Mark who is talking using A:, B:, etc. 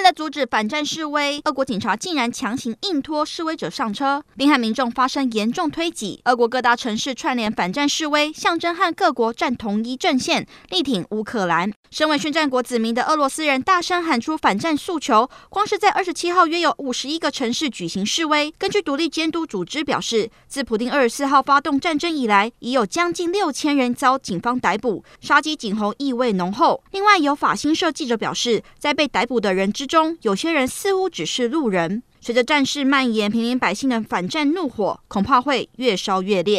A: 为了阻止反战示威，俄国警察竟然强行硬拖示威者上车，并和民众发生严重推挤。俄国各大城市串联反战示威，象征和各国站同一阵线，力挺乌克兰。身为宣战国子民的俄罗斯人大声喊出反战诉求，光是在二十七号约有五十一个城市举行示威。根据独立监督组织表示，自普丁二十四号发动战争以来，已有将近六千人遭警方逮捕，杀鸡儆猴意味浓厚。另外，有法新社记者表示，在被逮捕的人之中，有些人似乎只是路人。随着战事蔓延，平民百姓的反战怒火恐怕会越烧越烈。